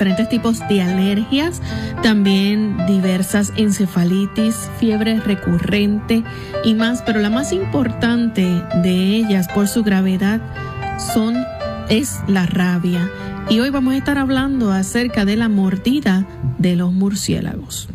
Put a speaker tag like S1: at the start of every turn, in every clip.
S1: Diferentes, tipos de alergias, también diversas encefalitis, fiebre recurrente y más, pero la más importante de ellas por su gravedad son es la rabia. Y hoy vamos a estar hablando acerca de la mordida de los murciélagos.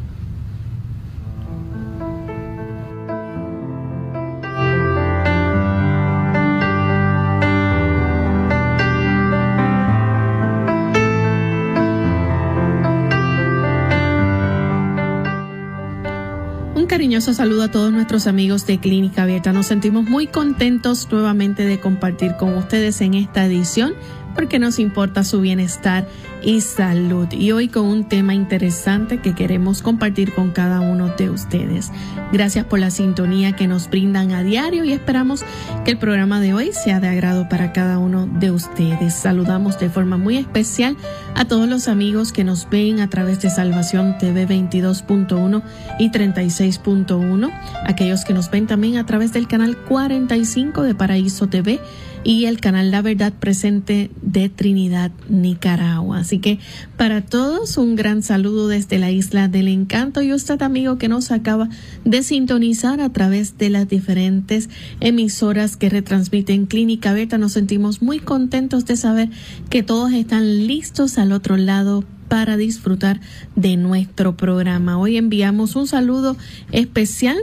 S1: Cariñoso saludo a todos nuestros amigos de Clínica Abierta. Nos sentimos muy contentos nuevamente de compartir con ustedes en esta edición porque nos importa su bienestar y salud. Y hoy con un tema interesante que queremos compartir con cada uno de ustedes. Gracias por la sintonía que nos brindan a diario y esperamos que el programa de hoy sea de agrado para cada uno de ustedes. Saludamos de forma muy especial a todos los amigos que nos ven a través de Salvación TV 22.1 y 36.1, aquellos que nos ven también a través del canal 45 de Paraíso TV y el canal La Verdad Presente de Trinidad, Nicaragua. Así que para todos un gran saludo desde la isla del encanto y usted amigo que nos acaba de sintonizar a través de las diferentes emisoras que retransmiten Clínica Abierta. Nos sentimos muy contentos de saber que todos están listos al otro lado para disfrutar de nuestro programa. Hoy enviamos un saludo especial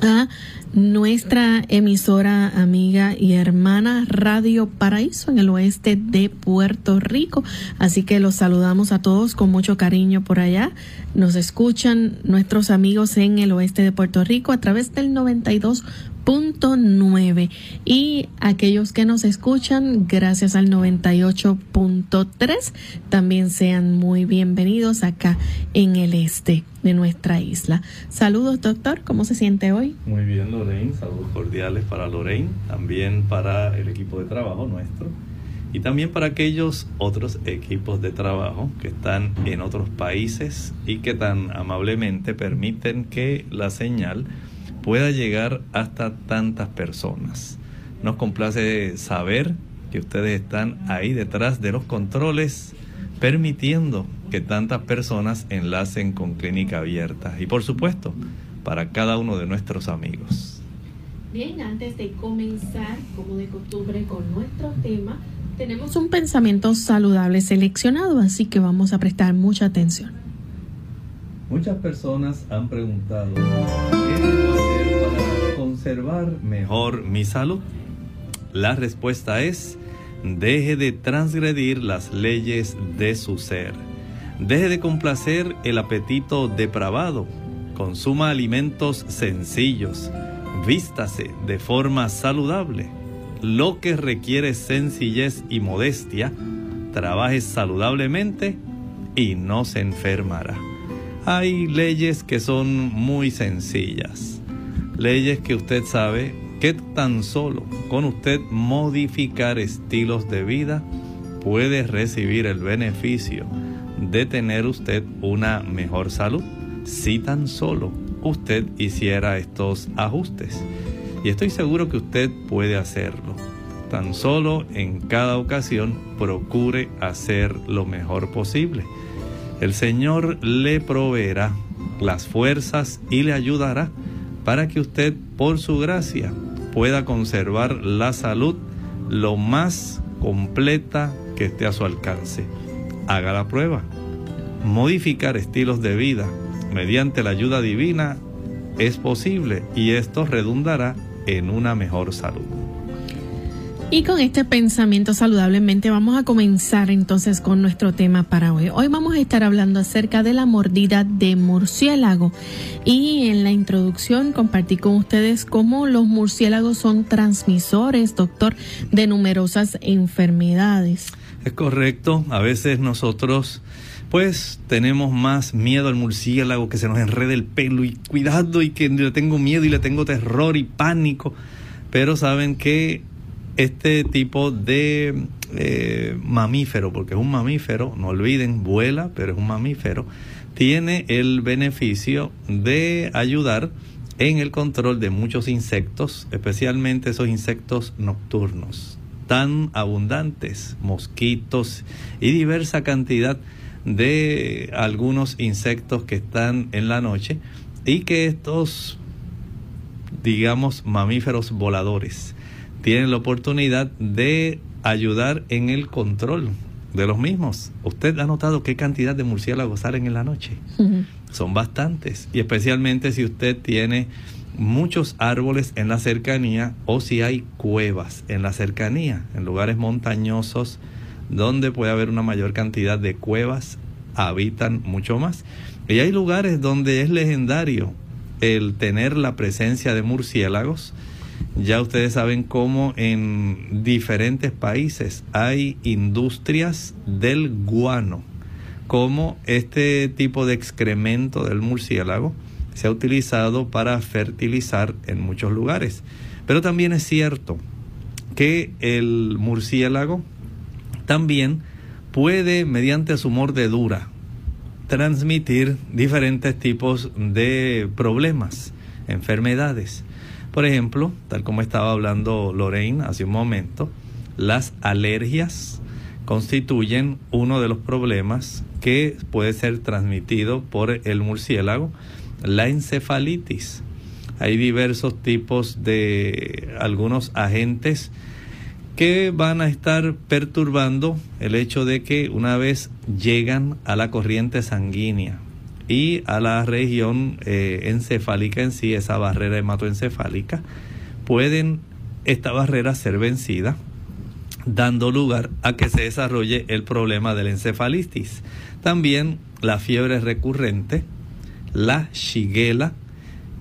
S1: a nuestra emisora amiga y hermana Radio Paraíso en el oeste de Puerto Rico. Así que los saludamos a todos con mucho cariño por allá. Nos escuchan nuestros amigos en el oeste de Puerto Rico a través del 92 punto nueve y aquellos que nos escuchan gracias al 98.3 también sean muy bienvenidos acá en el este de nuestra isla. Saludos doctor, ¿cómo se siente hoy?
S2: Muy bien Lorraine, saludos cordiales para Lorraine, también para el equipo de trabajo nuestro y también para aquellos otros equipos de trabajo que están en otros países y que tan amablemente permiten que la señal pueda llegar hasta tantas personas. Nos complace saber que ustedes están ahí detrás de los controles, permitiendo que tantas personas enlacen con Clínica Abierta y por supuesto para cada uno de nuestros amigos.
S1: Bien, antes de comenzar, como de costumbre, con nuestro tema, tenemos un pensamiento saludable seleccionado, así que vamos a prestar mucha atención.
S2: Muchas personas han preguntado, ¿qué debo hacer para mejor mi salud? La respuesta es, deje de transgredir las leyes de su ser. Deje de complacer el apetito depravado. Consuma alimentos sencillos. Vístase de forma saludable. Lo que requiere sencillez y modestia, trabaje saludablemente y no se enfermará. Hay leyes que son muy sencillas, leyes que usted sabe que tan solo con usted modificar estilos de vida puede recibir el beneficio de tener usted una mejor salud si tan solo usted hiciera estos ajustes. Y estoy seguro que usted puede hacerlo. Tan solo en cada ocasión procure hacer lo mejor posible el Señor le proveerá las fuerzas y le ayudará para que usted, por su gracia, pueda conservar la salud lo más completa que esté a su alcance. Haga la prueba. Modificar estilos de vida mediante la ayuda divina es posible y esto redundará en una mejor salud.
S1: Y con este pensamiento saludablemente vamos a comenzar entonces con nuestro tema para hoy. Hoy vamos a estar hablando acerca de la mordida de murciélago. Y en la introducción compartí con ustedes cómo los murciélagos son transmisores, doctor, de numerosas enfermedades.
S2: Es correcto, a veces nosotros pues tenemos más miedo al murciélago que se nos enrede el pelo y cuidado y que le tengo miedo y le tengo terror y pánico. Pero saben que este tipo de eh, mamífero, porque es un mamífero, no olviden, vuela, pero es un mamífero, tiene el beneficio de ayudar en el control de muchos insectos, especialmente esos insectos nocturnos, tan abundantes, mosquitos y diversa cantidad de algunos insectos que están en la noche y que estos, digamos, mamíferos voladores, tienen la oportunidad de ayudar en el control de los mismos. ¿Usted ha notado qué cantidad de murciélagos salen en la noche? Son bastantes. Y especialmente si usted tiene muchos árboles en la cercanía o si hay cuevas en la cercanía, en lugares montañosos donde puede haber una mayor cantidad de cuevas, habitan mucho más. Y hay lugares donde es legendario el tener la presencia de murciélagos ya ustedes saben cómo en diferentes países hay industrias del guano, como este tipo de excremento del murciélago se ha utilizado para fertilizar en muchos lugares. Pero también es cierto que el murciélago también puede, mediante su mordedura, transmitir diferentes tipos de problemas, enfermedades. Por ejemplo, tal como estaba hablando Lorraine hace un momento, las alergias constituyen uno de los problemas que puede ser transmitido por el murciélago, la encefalitis. Hay diversos tipos de algunos agentes que van a estar perturbando el hecho de que una vez llegan a la corriente sanguínea, y a la región eh, encefálica en sí, esa barrera hematoencefálica, pueden esta barrera ser vencida, dando lugar a que se desarrolle el problema de la encefalitis. También la fiebre recurrente, la shigela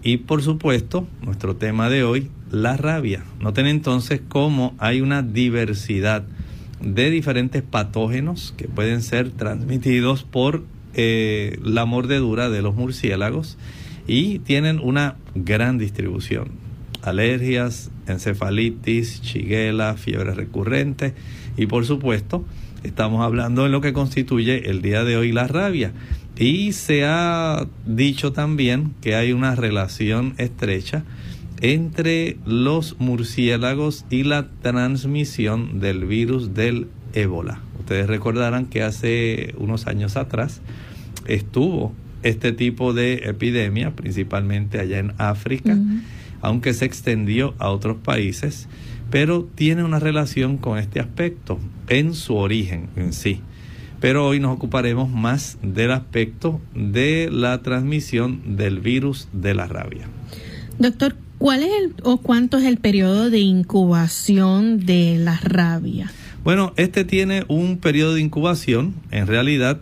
S2: y por supuesto, nuestro tema de hoy, la rabia. Noten entonces cómo hay una diversidad de diferentes patógenos que pueden ser transmitidos por eh, la mordedura de los murciélagos y tienen una gran distribución. Alergias, encefalitis, chiguela, fiebre recurrente y por supuesto estamos hablando de lo que constituye el día de hoy la rabia. Y se ha dicho también que hay una relación estrecha entre los murciélagos y la transmisión del virus del ébola. Ustedes recordarán que hace unos años atrás estuvo este tipo de epidemia, principalmente allá en África, aunque se extendió a otros países, pero tiene una relación con este aspecto en su origen en sí. Pero hoy nos ocuparemos más del aspecto de la transmisión del virus de la rabia.
S1: Doctor, ¿cuál es el o cuánto es el periodo de incubación de la rabia?
S2: Bueno, este tiene un periodo de incubación, en realidad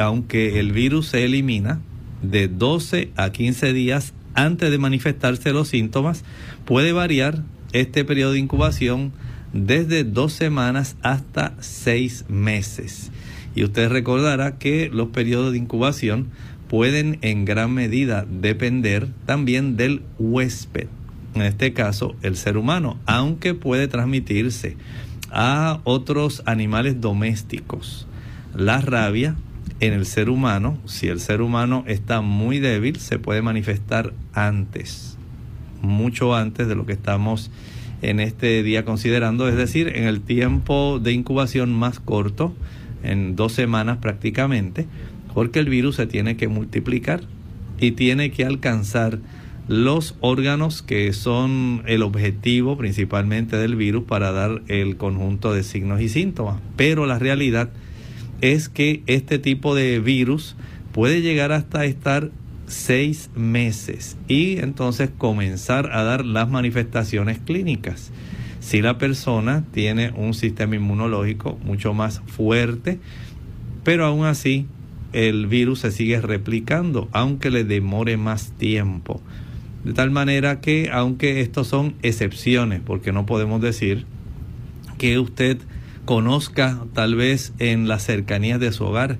S2: aunque el virus se elimina de 12 a 15 días antes de manifestarse los síntomas, puede variar este periodo de incubación desde dos semanas hasta seis meses. Y usted recordará que los periodos de incubación pueden en gran medida depender también del huésped, en este caso el ser humano, aunque puede transmitirse a otros animales domésticos. La rabia en el ser humano, si el ser humano está muy débil, se puede manifestar antes, mucho antes de lo que estamos en este día considerando, es decir, en el tiempo de incubación más corto, en dos semanas prácticamente, porque el virus se tiene que multiplicar y tiene que alcanzar los órganos que son el objetivo principalmente del virus para dar el conjunto de signos y síntomas. Pero la realidad es que este tipo de virus puede llegar hasta estar seis meses y entonces comenzar a dar las manifestaciones clínicas. Si la persona tiene un sistema inmunológico mucho más fuerte, pero aún así el virus se sigue replicando, aunque le demore más tiempo. De tal manera que, aunque estos son excepciones, porque no podemos decir que usted conozca tal vez en las cercanías de su hogar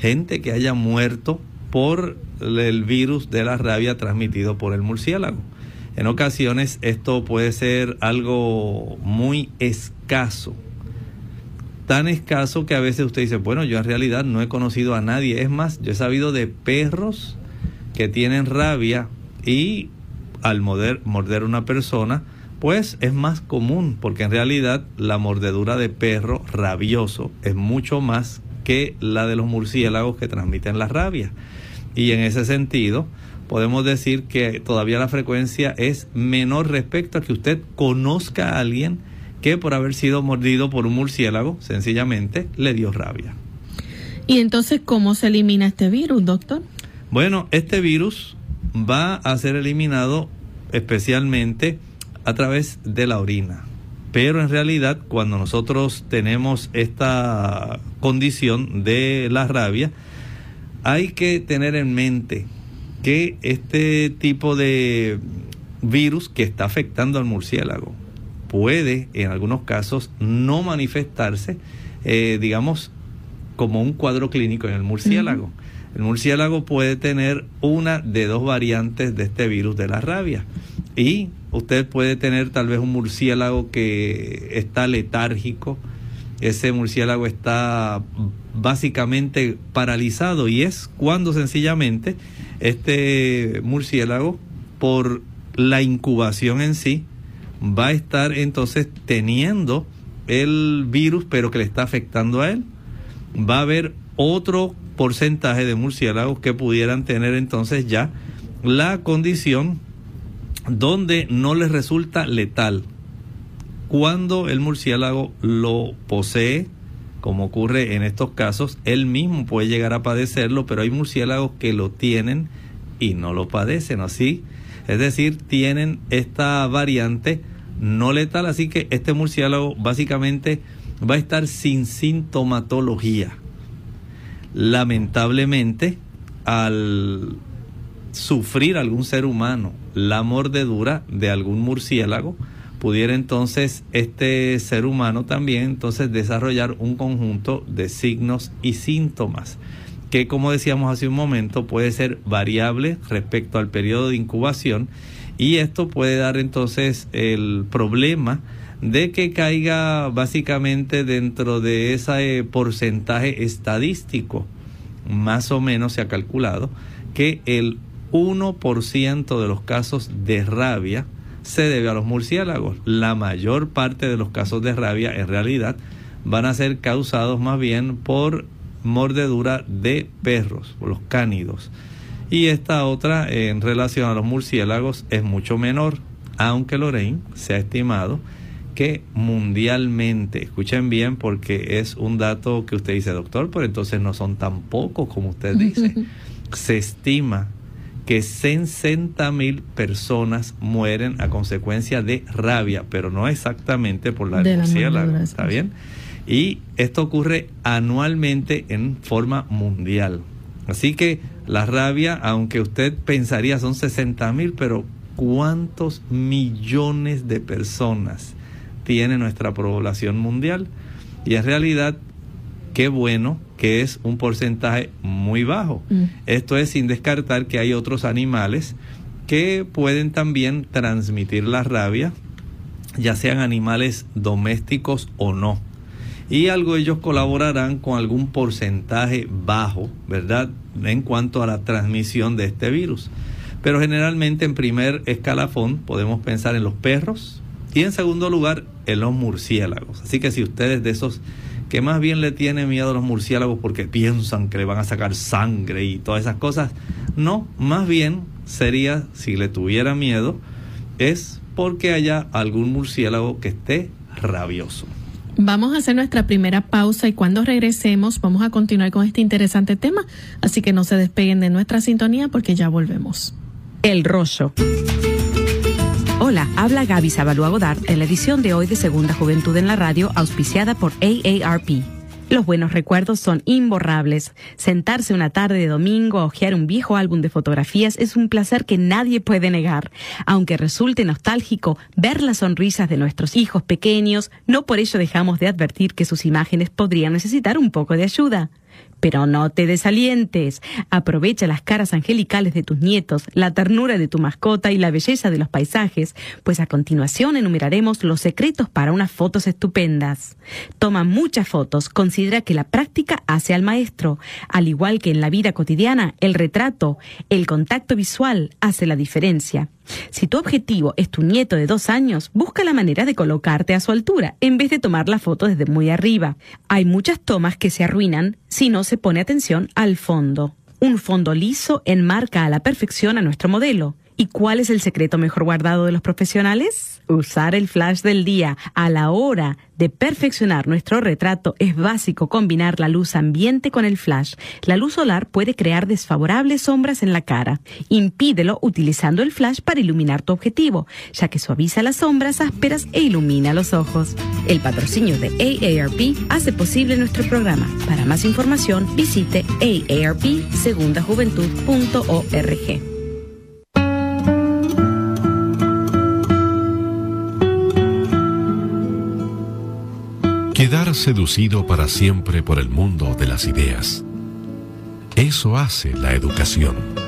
S2: gente que haya muerto por el virus de la rabia transmitido por el murciélago. En ocasiones esto puede ser algo muy escaso, tan escaso que a veces usted dice, bueno, yo en realidad no he conocido a nadie. Es más, yo he sabido de perros que tienen rabia y al morder, morder una persona, pues es más común, porque en realidad la mordedura de perro rabioso es mucho más que la de los murciélagos que transmiten la rabia. Y en ese sentido, podemos decir que todavía la frecuencia es menor respecto a que usted conozca a alguien que por haber sido mordido por un murciélago, sencillamente le dio rabia.
S1: ¿Y entonces cómo se elimina este virus, doctor?
S2: Bueno, este virus va a ser eliminado especialmente a través de la orina. Pero en realidad cuando nosotros tenemos esta condición de la rabia, hay que tener en mente que este tipo de virus que está afectando al murciélago, puede en algunos casos no manifestarse, eh, digamos, como un cuadro clínico en el murciélago. El murciélago puede tener una de dos variantes de este virus de la rabia. Y usted puede tener tal vez un murciélago que está letárgico, ese murciélago está básicamente paralizado y es cuando sencillamente este murciélago por la incubación en sí va a estar entonces teniendo el virus, pero que le está afectando a él. Va a haber otro porcentaje de murciélagos que pudieran tener entonces ya la condición donde no les resulta letal. Cuando el murciélago lo posee, como ocurre en estos casos, él mismo puede llegar a padecerlo, pero hay murciélagos que lo tienen y no lo padecen, así. Es decir, tienen esta variante no letal, así que este murciélago básicamente va a estar sin sintomatología. Lamentablemente, al sufrir algún ser humano la mordedura de algún murciélago, pudiera entonces este ser humano también entonces desarrollar un conjunto de signos y síntomas que como decíamos hace un momento puede ser variable respecto al periodo de incubación y esto puede dar entonces el problema de que caiga básicamente dentro de ese porcentaje estadístico. Más o menos se ha calculado que el 1% de los casos de rabia se debe a los murciélagos. La mayor parte de los casos de rabia en realidad van a ser causados más bien por mordedura de perros, por los cánidos. Y esta otra, en relación a los murciélagos, es mucho menor, aunque Lorraine se ha estimado que mundialmente, escuchen bien porque es un dato que usted dice, doctor, pero entonces no son tan pocos como usted dice. se estima que 60 mil personas mueren a consecuencia de rabia, pero no exactamente por la murciélago, ¿está bien? Y esto ocurre anualmente en forma mundial. Así que la rabia, aunque usted pensaría son 60 mil, pero ¿cuántos millones de personas tiene nuestra población mundial? Y en realidad, qué bueno que es un porcentaje muy bajo. Mm. Esto es sin descartar que hay otros animales que pueden también transmitir la rabia, ya sean animales domésticos o no y algo ellos colaborarán con algún porcentaje bajo, ¿verdad? En cuanto a la transmisión de este virus. Pero generalmente en primer escalafón podemos pensar en los perros y en segundo lugar en los murciélagos. Así que si ustedes de esos que más bien le tiene miedo a los murciélagos porque piensan que le van a sacar sangre y todas esas cosas. No, más bien sería, si le tuviera miedo, es porque haya algún murciélago que esté rabioso.
S1: Vamos a hacer nuestra primera pausa y cuando regresemos vamos a continuar con este interesante tema, así que no se despeguen de nuestra sintonía porque ya volvemos.
S3: El rollo. Hola, habla Gaby Sabalua Godard en la edición de hoy de Segunda Juventud en la Radio, auspiciada por AARP. Los buenos recuerdos son imborrables. Sentarse una tarde de domingo a hojear un viejo álbum de fotografías es un placer que nadie puede negar. Aunque resulte nostálgico ver las sonrisas de nuestros hijos pequeños, no por ello dejamos de advertir que sus imágenes podrían necesitar un poco de ayuda. Pero no te desalientes. Aprovecha las caras angelicales de tus nietos, la ternura de tu mascota y la belleza de los paisajes, pues a continuación enumeraremos los secretos para unas fotos estupendas. Toma muchas fotos, considera que la práctica hace al maestro. Al igual que en la vida cotidiana, el retrato, el contacto visual hace la diferencia. Si tu objetivo es tu nieto de dos años, busca la manera de colocarte a su altura en vez de tomar la foto desde muy arriba. Hay muchas tomas que se arruinan si no se pone atención al fondo. Un fondo liso enmarca a la perfección a nuestro modelo. ¿Y cuál es el secreto mejor guardado de los profesionales? Usar el flash del día. A la hora de perfeccionar nuestro retrato es básico combinar la luz ambiente con el flash. La luz solar puede crear desfavorables sombras en la cara. Impídelo utilizando el flash para iluminar tu objetivo, ya que suaviza las sombras ásperas e ilumina los ojos. El patrocinio de AARP hace posible nuestro programa. Para más información visite aarpsegundajuventud.org.
S4: Quedar seducido para siempre por el mundo de las ideas. Eso hace la educación.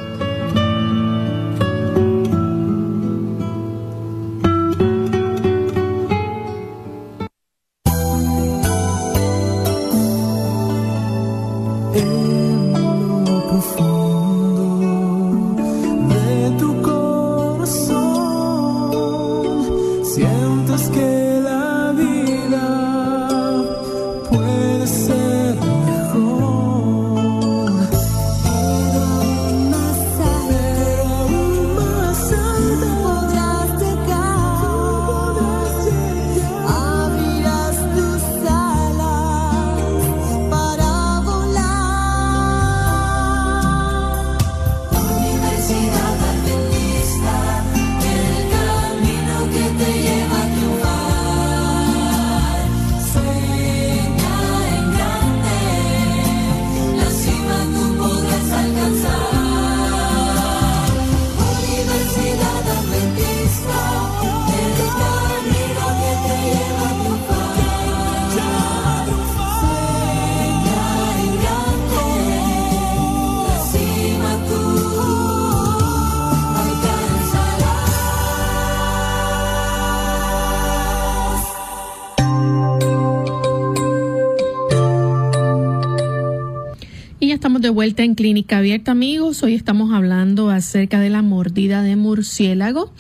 S1: Vuelta en Clínica Abierta, amigos. Hoy estamos hablando acerca de la mordida de murciélago.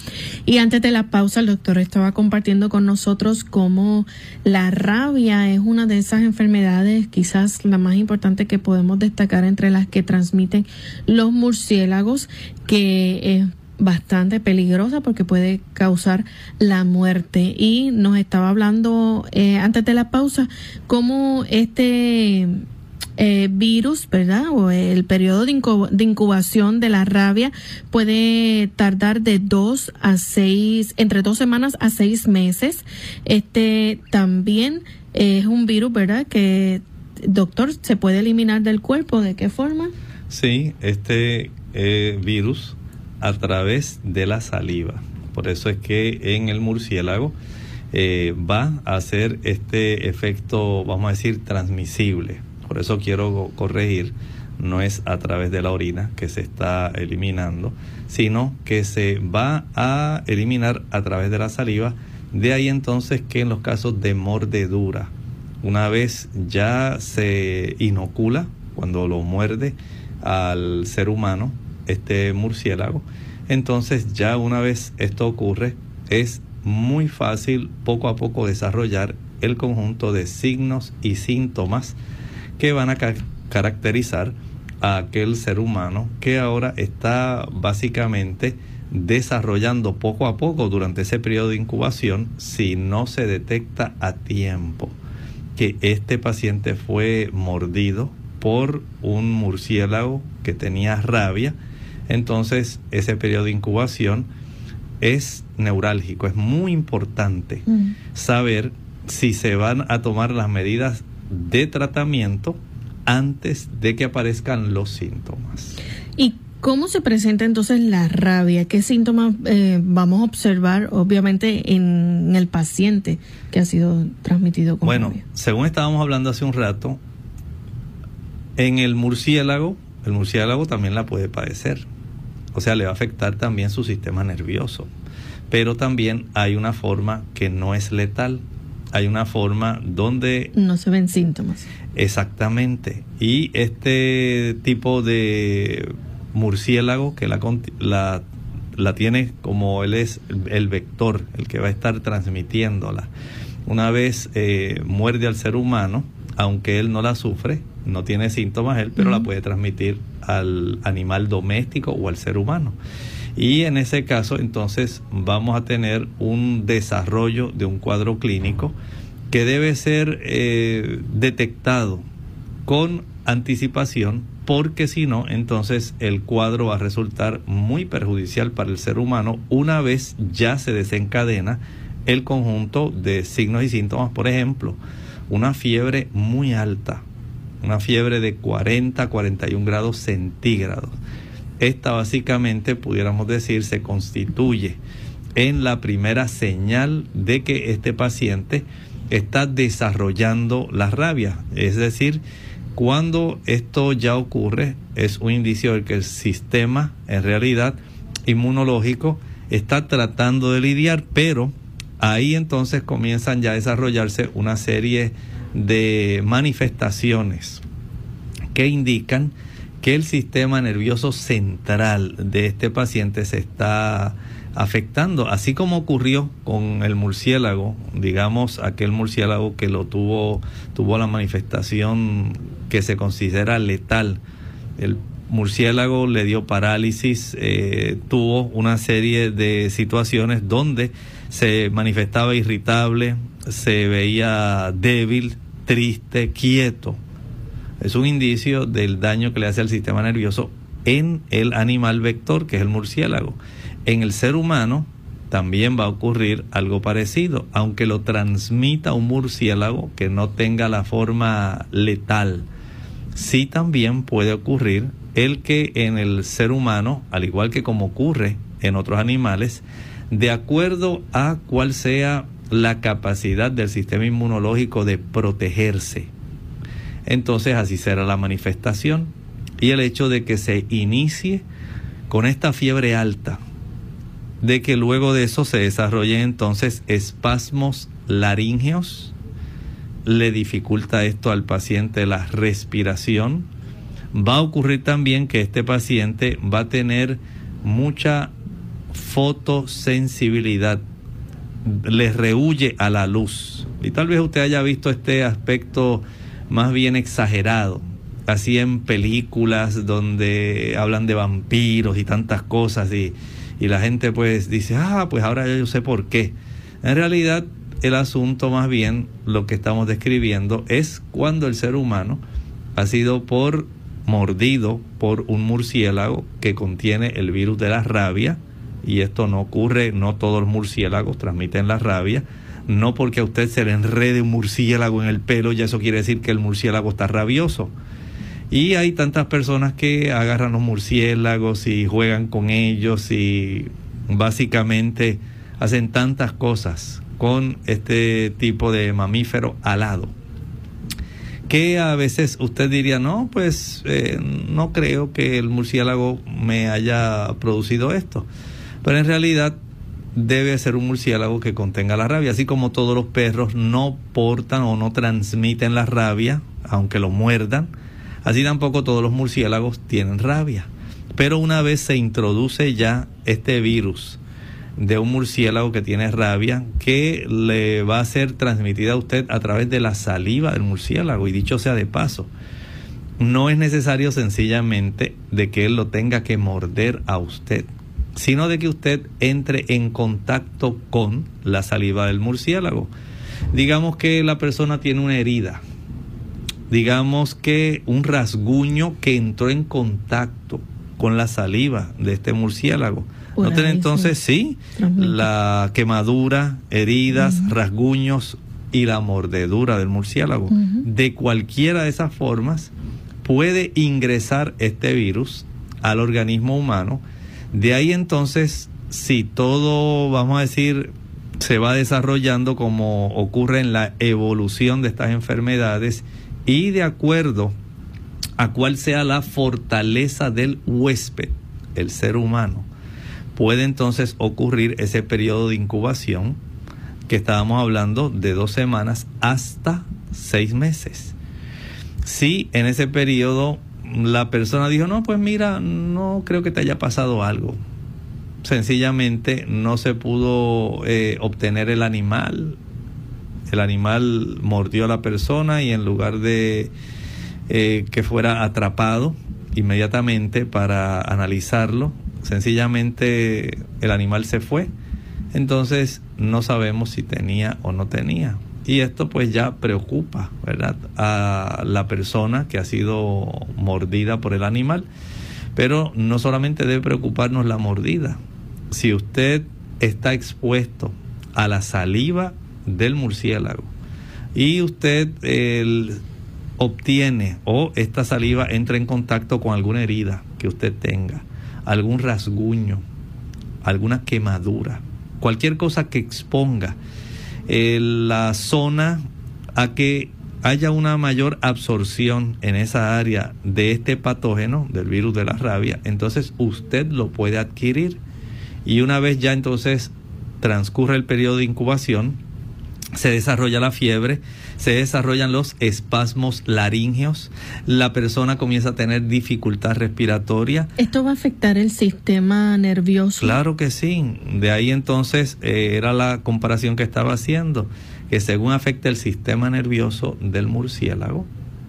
S1: Y antes de la pausa, el doctor estaba compartiendo con nosotros cómo la rabia es una de esas enfermedades, quizás la más importante que podemos destacar entre las que transmiten los murciélagos, que es bastante peligrosa porque puede causar la muerte. Y nos estaba hablando eh, antes de la pausa cómo este eh, virus, ¿verdad? O el periodo de, incubación de la rabia puede tardar de dos a seis, entre dos semanas a seis meses. Este también es un virus, ¿verdad? Que, doctor, se puede eliminar del cuerpo. ¿De qué forma?
S2: Sí, este eh, virus a través de la saliva. Por eso es que en el murciélago eh, va a hacer este efecto, vamos a decir, transmisible por eso quiero corregir, no es a través de la orina que se está eliminando, sino que se va a eliminar a través de la saliva. De ahí entonces que en los casos de mordedura, una vez ya se inocula, cuando lo muerde al ser humano, este murciélago, entonces ya una vez esto ocurre, es muy fácil poco a poco desarrollar el conjunto de signos y síntomas que van a caracterizar a aquel ser humano que ahora está básicamente desarrollando poco a poco durante ese periodo de incubación si no se detecta a tiempo que este paciente fue mordido por un murciélago que tenía rabia, entonces ese periodo de incubación es neurálgico. Es muy importante mm. saber si se van a tomar las medidas de tratamiento antes de que aparezcan los síntomas.
S1: ¿Y cómo se presenta entonces la rabia? ¿Qué síntomas eh, vamos a observar, obviamente, en el paciente que ha sido transmitido con
S2: bueno, según estábamos hablando hace un rato, en el murciélago, el murciélago también la puede padecer. O sea, le va a afectar también su sistema nervioso. Pero también hay una forma que no es letal hay una forma donde...
S1: No se ven síntomas.
S2: Exactamente. Y este tipo de murciélago que la, la, la tiene como él es el vector, el que va a estar transmitiéndola. Una vez eh, muerde al ser humano, aunque él no la sufre, no tiene síntomas él, pero la puede transmitir al animal doméstico o al ser humano. Y en ese caso, entonces, vamos a tener un desarrollo de un cuadro clínico que debe ser eh, detectado con anticipación, porque si no, entonces el cuadro va a resultar muy perjudicial para el ser humano una vez ya se desencadena el conjunto de signos y síntomas. Por ejemplo, una fiebre muy alta, una fiebre de 40 41 grados centígrados esta básicamente, pudiéramos decir, se constituye en la primera señal de que este paciente está desarrollando la rabia. Es decir, cuando esto ya ocurre, es un indicio de que el sistema, en realidad, inmunológico, está tratando de lidiar, pero ahí entonces comienzan ya a desarrollarse una serie de manifestaciones que indican que el sistema nervioso central de este paciente se está afectando, así como ocurrió con el murciélago, digamos aquel murciélago que lo tuvo, tuvo la manifestación que se considera letal. El murciélago le dio parálisis, eh, tuvo una serie de situaciones donde se manifestaba irritable, se veía débil, triste, quieto es un indicio del daño que le hace al sistema nervioso en el animal vector, que es el murciélago. En el ser humano también va a ocurrir algo parecido, aunque lo transmita un murciélago que no tenga la forma letal. Sí también puede ocurrir el que en el ser humano, al igual que como ocurre en otros animales, de acuerdo a cuál sea la capacidad del sistema inmunológico de protegerse entonces así será la manifestación. Y el hecho de que se inicie con esta fiebre alta, de que luego de eso se desarrollen entonces espasmos laringeos, le dificulta esto al paciente la respiración. Va a ocurrir también que este paciente va a tener mucha fotosensibilidad, le rehuye a la luz. Y tal vez usted haya visto este aspecto más bien exagerado, así en películas donde hablan de vampiros y tantas cosas y, y la gente pues dice, ah, pues ahora yo sé por qué. En realidad el asunto más bien lo que estamos describiendo es cuando el ser humano ha sido por mordido por un murciélago que contiene el virus de la rabia y esto no ocurre, no todos los murciélagos transmiten la rabia, no porque a usted se le enrede un murciélago en el pelo, ya eso quiere decir que el murciélago está rabioso. Y hay tantas personas que agarran los murciélagos y juegan con ellos y básicamente hacen tantas cosas con este tipo de mamífero alado. Que a veces usted diría, no, pues eh, no creo que el murciélago me haya producido esto. Pero en realidad debe ser un murciélago que contenga la rabia, así como todos los perros no portan o no transmiten la rabia, aunque lo muerdan, así tampoco todos los murciélagos tienen rabia. Pero una vez se introduce ya este virus de un murciélago que tiene rabia que le va a ser transmitida a usted a través de la saliva del murciélago. Y dicho sea de paso, no es necesario sencillamente de que él lo tenga que morder a usted, sino de que usted entre en contacto con la saliva del murciélago. Digamos que la persona tiene una herida, digamos que un rasguño que entró en contacto con la saliva de este murciélago. Noten entonces, sí, la quemadura, heridas, rasguños y la mordedura del murciélago. De cualquiera de esas formas puede ingresar este virus al organismo humano. De ahí entonces, si todo, vamos a decir, se va desarrollando como ocurre en la evolución de estas enfermedades y de acuerdo a cuál sea la fortaleza del huésped, el ser humano, puede entonces ocurrir ese periodo de incubación que estábamos hablando de dos semanas hasta seis meses. Si en ese periodo la persona dijo, no, pues mira, no creo que te haya pasado algo. Sencillamente no se pudo eh, obtener el animal. El animal mordió a la persona y en lugar de eh, que fuera atrapado inmediatamente para analizarlo, sencillamente el animal se fue. Entonces no sabemos si tenía o no tenía. Y esto pues ya preocupa, ¿verdad? A la persona que ha sido mordida por el animal. Pero no solamente debe preocuparnos la mordida. Si usted está expuesto a la saliva del murciélago y usted obtiene o esta saliva entra en contacto con alguna herida que usted tenga, algún rasguño, alguna quemadura, cualquier cosa que exponga eh, la zona a que haya una mayor absorción en esa área de este patógeno, del virus de la rabia, entonces usted lo puede adquirir. Y una vez ya entonces transcurre el periodo de incubación, se desarrolla la fiebre, se desarrollan los espasmos laringeos, la persona comienza a tener dificultad respiratoria.
S1: ¿Esto va a afectar el sistema nervioso?
S2: Claro que sí. De ahí entonces eh, era la comparación que estaba haciendo, que según afecta el sistema nervioso del murciélago,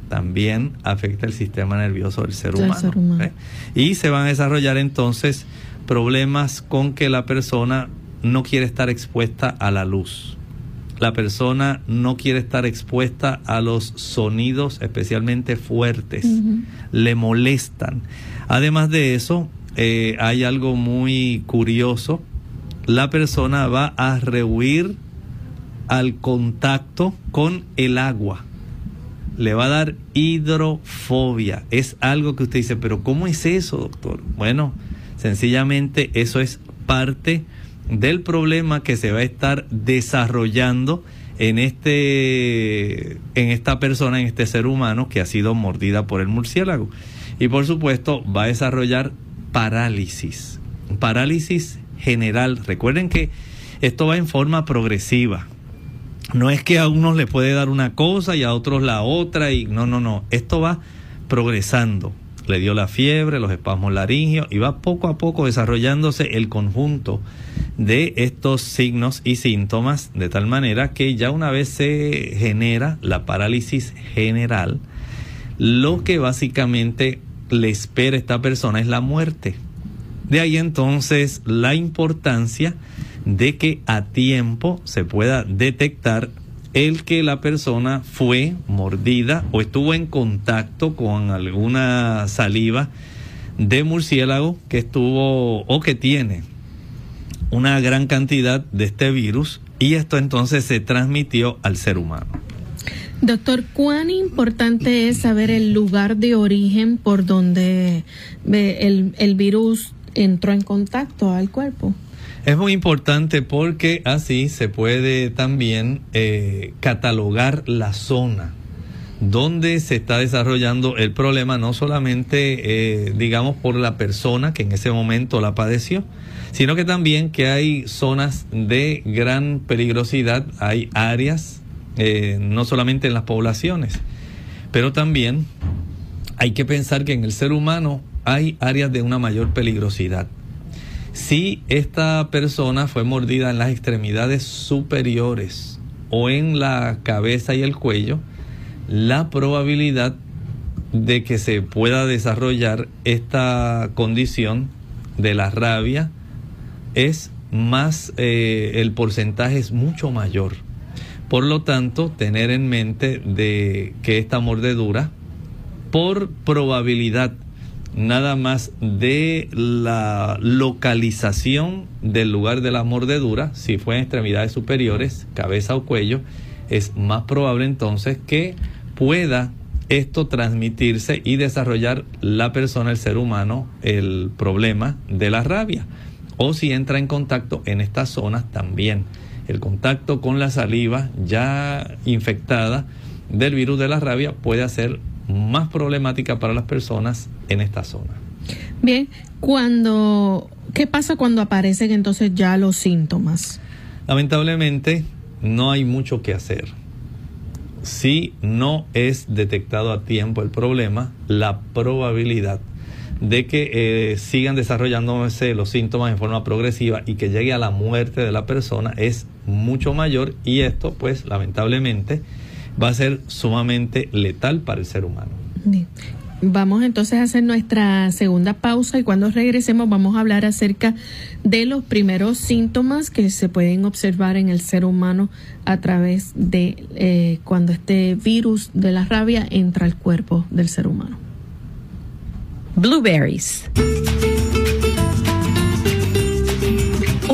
S2: también afecta el sistema nervioso del ser humano. ¿eh? Y se van a desarrollar entonces problemas con que la persona no quiere estar expuesta a la luz la persona no quiere estar expuesta a los sonidos especialmente fuertes, le molestan. Además de eso, eh, hay algo muy curioso, la persona va a rehuir al contacto con el agua. Le va a dar hidrofobia. Es algo que usted dice, pero ¿cómo es eso, doctor? Bueno, sencillamente eso es parte del problema que se va a estar desarrollando en este en esta persona, en este ser humano que ha sido mordida por el murciélago. Y por supuesto, va a desarrollar parálisis. Parálisis general. Recuerden que esto va en forma progresiva. No es que a unos le puede dar una cosa y a otros la otra y no, no, no, esto va progresando. Le dio la fiebre, los espasmos laringios y va poco a poco desarrollándose el conjunto de estos signos y síntomas de tal manera que ya una vez se genera la parálisis general, lo que básicamente le espera a esta persona es la muerte. De ahí entonces la importancia de que a tiempo se pueda detectar el que la persona fue mordida o estuvo en contacto con alguna saliva de murciélago que estuvo o que tiene una gran cantidad de este virus y esto entonces se transmitió al ser humano.
S1: Doctor, ¿cuán importante es saber el lugar de origen por donde el, el virus entró en contacto al cuerpo?
S2: Es muy importante porque así se puede también eh, catalogar la zona donde se está desarrollando el problema, no solamente, eh, digamos, por la persona que en ese momento la padeció, sino que también que hay zonas de gran peligrosidad, hay áreas, eh, no solamente en las poblaciones, pero también hay que pensar que en el ser humano hay áreas de una mayor peligrosidad. Si esta persona fue mordida en las extremidades superiores o en la cabeza y el cuello, la probabilidad de que se pueda desarrollar esta condición de la rabia es más, eh, el porcentaje es mucho mayor. Por lo tanto, tener en mente de que esta mordedura, por probabilidad nada más de la localización del lugar de la mordedura, si fue en extremidades superiores, cabeza o cuello, es más probable entonces que pueda esto transmitirse y desarrollar la persona, el ser humano, el problema de la rabia. O si entra en contacto en estas zonas también. El contacto con la saliva ya infectada del virus de la rabia puede ser más problemática para las personas en esta zona.
S1: Bien, cuando ¿qué pasa cuando aparecen entonces ya los síntomas?
S2: Lamentablemente no hay mucho que hacer si no es detectado a tiempo el problema, la probabilidad de que eh, sigan desarrollándose los síntomas en forma progresiva y que llegue a la muerte de la persona es mucho mayor y esto pues lamentablemente va a ser sumamente letal para el ser humano.
S1: Vamos entonces a hacer nuestra segunda pausa y cuando regresemos vamos a hablar acerca de los primeros síntomas que se pueden observar en el ser humano a través de eh, cuando este virus de la rabia entra al cuerpo del ser humano.
S3: Blueberries.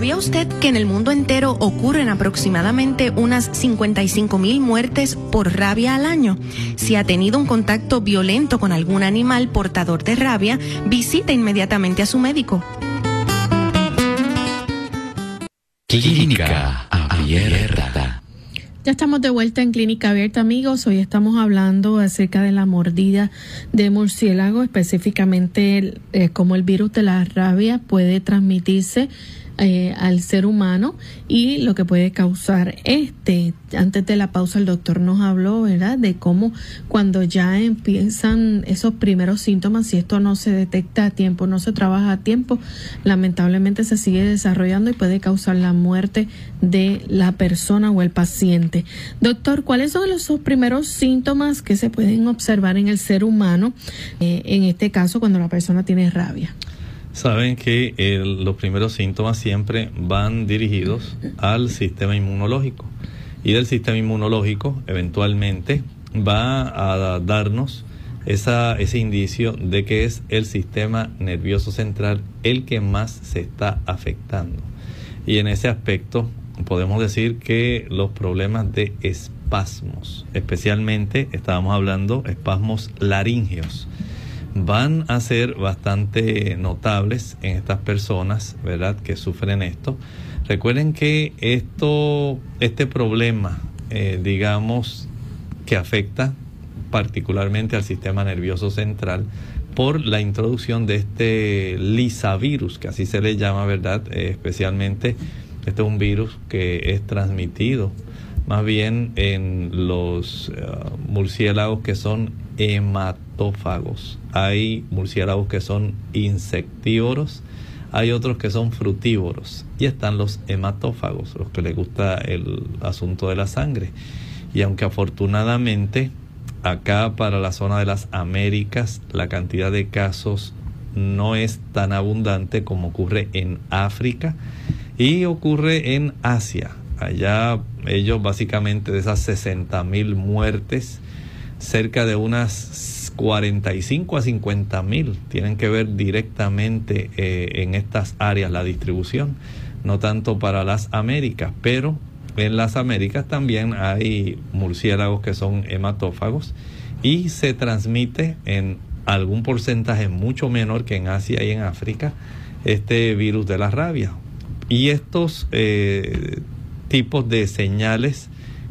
S5: ¿Sabía usted que en el mundo entero ocurren aproximadamente unas 55 mil muertes por rabia al año? Si ha tenido un contacto violento con algún animal portador de rabia, visite inmediatamente a su médico.
S6: Clínica Abierta.
S1: Ya estamos de vuelta en Clínica Abierta, amigos. Hoy estamos hablando acerca de la mordida de murciélago, específicamente eh, cómo el virus de la rabia puede transmitirse eh, al ser humano y lo que puede causar este. Antes de la pausa el doctor nos habló, ¿verdad? De cómo cuando ya empiezan esos primeros síntomas, si esto no se detecta a tiempo, no se trabaja a tiempo, lamentablemente se sigue desarrollando y puede causar la muerte de la persona o el paciente. Doctor, ¿cuáles son los primeros síntomas que se pueden observar en el ser humano, eh, en este caso cuando la persona tiene rabia?
S2: Saben que los primeros síntomas siempre van dirigidos al sistema inmunológico y del sistema inmunológico eventualmente va a darnos esa, ese indicio de que es el sistema nervioso central el que más se está afectando. Y en ese aspecto podemos decir que los problemas de espasmos, especialmente estábamos hablando espasmos laringeos, van a ser bastante notables en estas personas, ¿verdad?, que sufren esto. Recuerden que esto, este problema, eh, digamos, que afecta particularmente al sistema nervioso central por la introducción de este lisavirus, que así se le llama, ¿verdad?, eh, especialmente Este es un virus que es transmitido más bien en los eh, murciélagos que son Hay murciélagos que son insectívoros, hay otros que son frutívoros y están los hematófagos, los que les gusta el asunto de la sangre. Y aunque afortunadamente acá para la zona de las Américas la cantidad de casos no es tan abundante como ocurre en África y ocurre en Asia. Allá ellos básicamente de esas 60 mil muertes, cerca de unas 45 a 50 mil tienen que ver directamente eh, en estas áreas la distribución, no tanto para las Américas, pero en las Américas también hay murciélagos que son hematófagos y se transmite en algún porcentaje mucho menor que en Asia y en África este virus de la rabia. Y estos eh, tipos de señales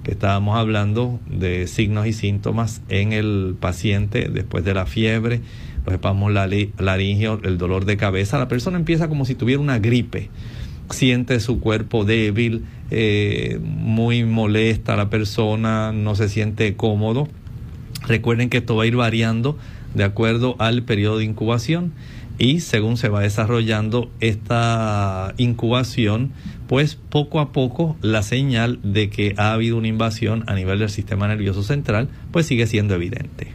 S2: estábamos hablando de signos y síntomas en el paciente después de la fiebre, los espasmos laringeos, el dolor de cabeza, la persona empieza como si tuviera una gripe, siente su cuerpo débil, eh, muy molesta la persona, no se siente cómodo. Recuerden que esto va a ir variando de acuerdo al periodo de incubación y según se va desarrollando esta incubación, pues poco a poco la señal de que ha habido una invasión a nivel del sistema nervioso central, pues sigue siendo evidente.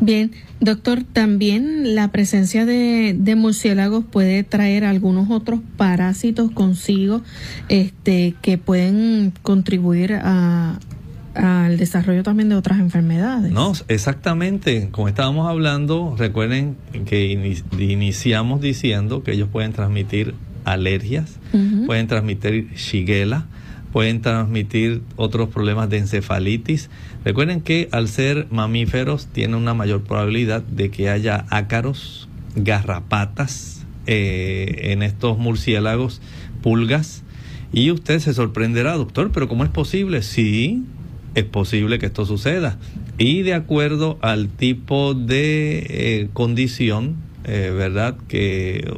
S1: Bien, doctor, también la presencia de, de, murciélagos puede traer algunos otros parásitos consigo este, que pueden contribuir a, al desarrollo también de otras enfermedades.
S2: No, exactamente. Como estábamos hablando, recuerden que iniciamos diciendo que ellos pueden transmitir alergias, pueden transmitir shigella, pueden transmitir otros problemas de encefalitis. Recuerden que al ser mamíferos tiene una mayor probabilidad de que haya ácaros, garrapatas eh, en estos murciélagos, pulgas. Y usted se sorprenderá, doctor, pero ¿cómo es posible? Sí, es posible que esto suceda. Y de acuerdo al tipo de eh, condición, eh, ¿verdad?, que,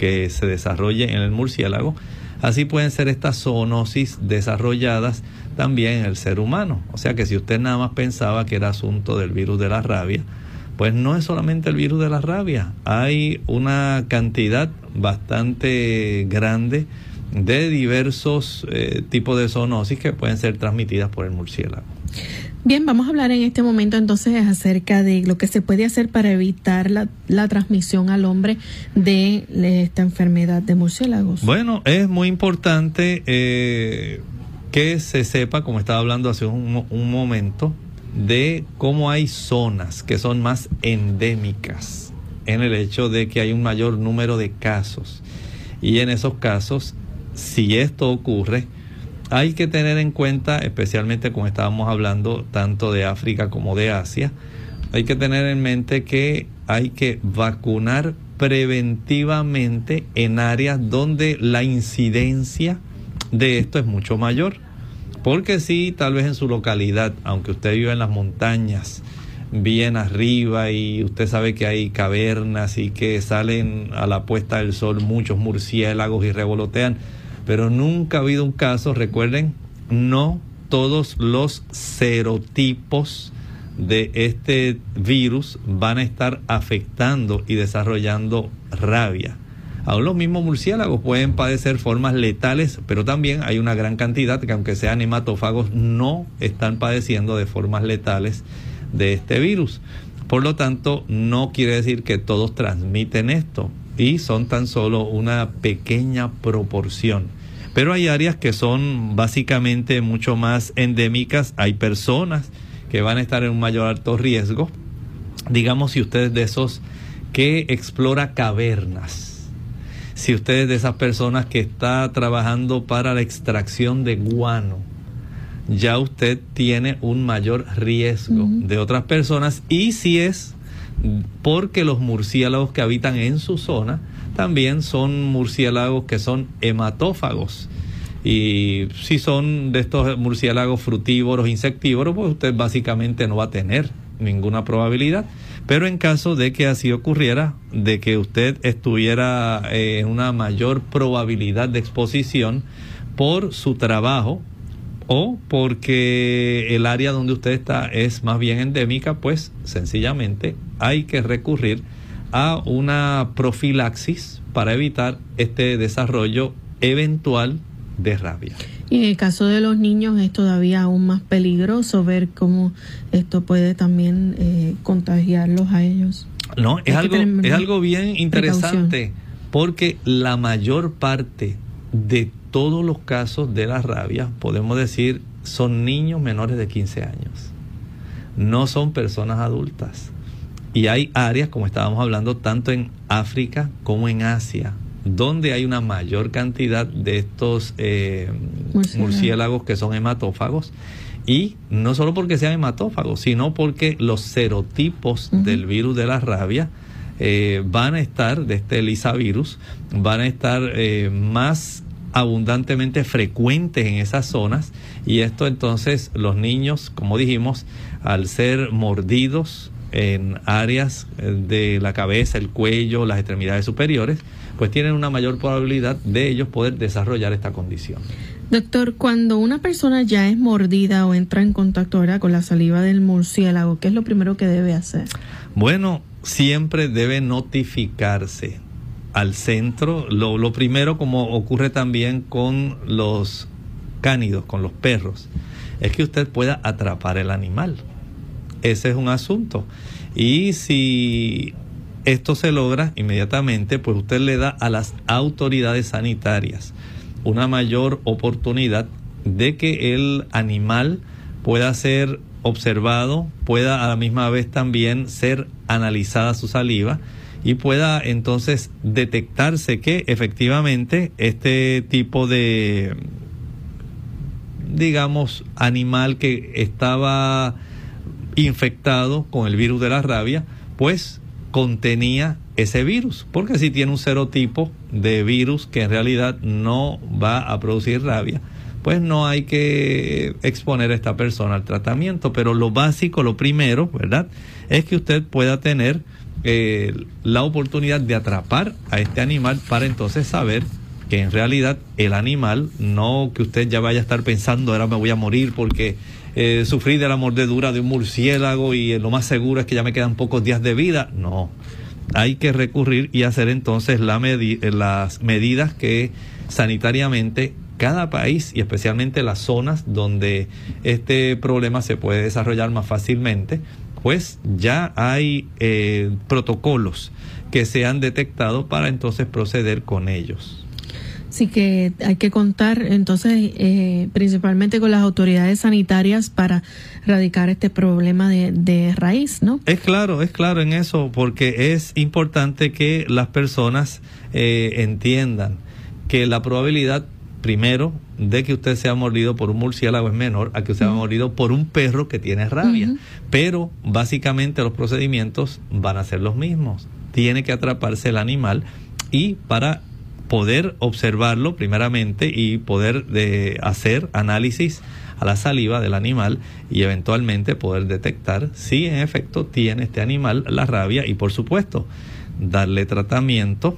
S2: que se desarrolle en el murciélago, así pueden ser estas zoonosis desarrolladas también en el ser humano. O sea que si usted nada más pensaba que era asunto del virus de la rabia, pues no es solamente el virus de la rabia, hay una cantidad bastante grande de diversos eh, tipos de zoonosis que pueden ser transmitidas por el murciélago.
S1: Bien, vamos a hablar en este momento entonces acerca de lo que se puede hacer para evitar la, transmisión al hombre de, esta enfermedad de murciélagos.
S2: Bueno, es muy importante eh, que se sepa, como estaba hablando hace un, un momento, de cómo hay zonas que son más endémicas en el hecho de que hay un mayor número de casos. Y en esos casos si esto ocurre, hay que tener en cuenta, especialmente como estábamos hablando tanto de África como de Asia, hay que tener en mente que hay que vacunar preventivamente en áreas donde la incidencia de esto es mucho mayor. Porque si tal vez en su localidad, aunque usted vive en las montañas, bien arriba y usted sabe que hay cavernas y que salen a la puesta del sol muchos murciélagos y revolotean, pero nunca ha habido un caso, recuerden, no todos los serotipos de este virus van a estar afectando y desarrollando rabia. Aún los mismos murciélagos pueden padecer formas letales, pero también hay una gran cantidad que aunque sean hematófagos no están padeciendo de formas letales de este virus. Por lo tanto, no quiere decir que todos transmiten esto y son tan solo una pequeña proporción. Pero hay áreas que son básicamente mucho más endémicas, hay personas que van a estar en un mayor alto riesgo. Digamos si usted es de esos que explora cavernas, si usted es de esas personas que está trabajando para la extracción de guano, ya usted tiene un mayor riesgo de otras personas. Y si es porque los murciélagos que habitan en su zona también son murciélagos que son hematófagos. Y si son de estos murciélagos frutívoros, insectívoros, pues usted básicamente no va a tener ninguna probabilidad. Pero en caso de que así ocurriera, de que usted estuviera eh, en una mayor probabilidad de exposición, por su trabajo o porque el área donde usted está es más bien endémica, pues sencillamente hay que recurrir a una profilaxis para evitar este desarrollo eventual de rabia.
S1: Y en el caso de los niños es todavía aún más peligroso ver cómo esto puede también eh, contagiarlos a ellos.
S2: No, es algo, es algo bien interesante porque la mayor parte de todos los casos de la rabia, podemos decir, son niños menores de 15 años. No son personas adultas. Y hay áreas, como estábamos hablando, tanto en África como en Asia, donde hay una mayor cantidad de estos eh, murciélagos. que son hematófagos. Y no solo porque sean hematófagos, sino porque los serotipos del virus de la rabia eh, van a estar, de este lisavirus, van a estar eh, más abundantemente frecuentes en esas zonas. Y esto entonces los niños, como dijimos, al ser mordidos en áreas eh, de la cabeza, el cuello, las extremidades superiores, pues tienen una mayor probabilidad de ellos poder desarrollar esta condición.
S1: Doctor, cuando una persona ya es mordida o entra en contacto ahora con la saliva del murciélago, ¿qué es lo primero que debe hacer?
S2: Bueno, siempre debe notificarse al centro. Lo, lo primero, como ocurre también con los cánidos, con los perros, es que usted pueda atrapar el animal. Ese es un asunto. Y si esto se logra inmediatamente, pues usted le da a las autoridades sanitarias una mayor oportunidad de que el animal pueda ser observado, pueda a la misma vez también ser analizada su saliva y pueda entonces detectarse que efectivamente este tipo de, digamos, animal que estaba infectado con el virus de la rabia, pues contenía ese virus, porque si tiene un serotipo de virus que en realidad no va a producir rabia, pues no hay que exponer a esta persona al tratamiento. Pero lo básico, lo primero, ¿verdad? Es que usted pueda tener eh, la oportunidad de atrapar a este animal para entonces saber que en realidad el animal, no que usted ya vaya a estar pensando, ahora me voy a morir porque eh, sufrí de la mordedura de un murciélago y lo más seguro es que ya me quedan pocos días de vida. No, hay que recurrir y hacer entonces la las medidas que sanitariamente cada país y especialmente las zonas donde este problema se puede desarrollar más fácilmente, pues ya hay eh, protocolos que se han detectado para entonces proceder con ellos.
S1: Sí que hay que contar entonces eh, principalmente con las autoridades sanitarias para erradicar este problema de, raíz, ¿no?
S2: Es claro, es claro en eso, porque es importante que las personas eh, entiendan que la probabilidad primero, de que usted sea mordido por un murciélago es menor a que usted sea mordido por un perro que tiene rabia. Pero básicamente los procedimientos van a ser los mismos. Tiene que atraparse el animal y para poder observarlo primeramente y poder de hacer análisis a la saliva del animal y eventualmente poder detectar si en efecto tiene este animal la rabia y por supuesto darle tratamiento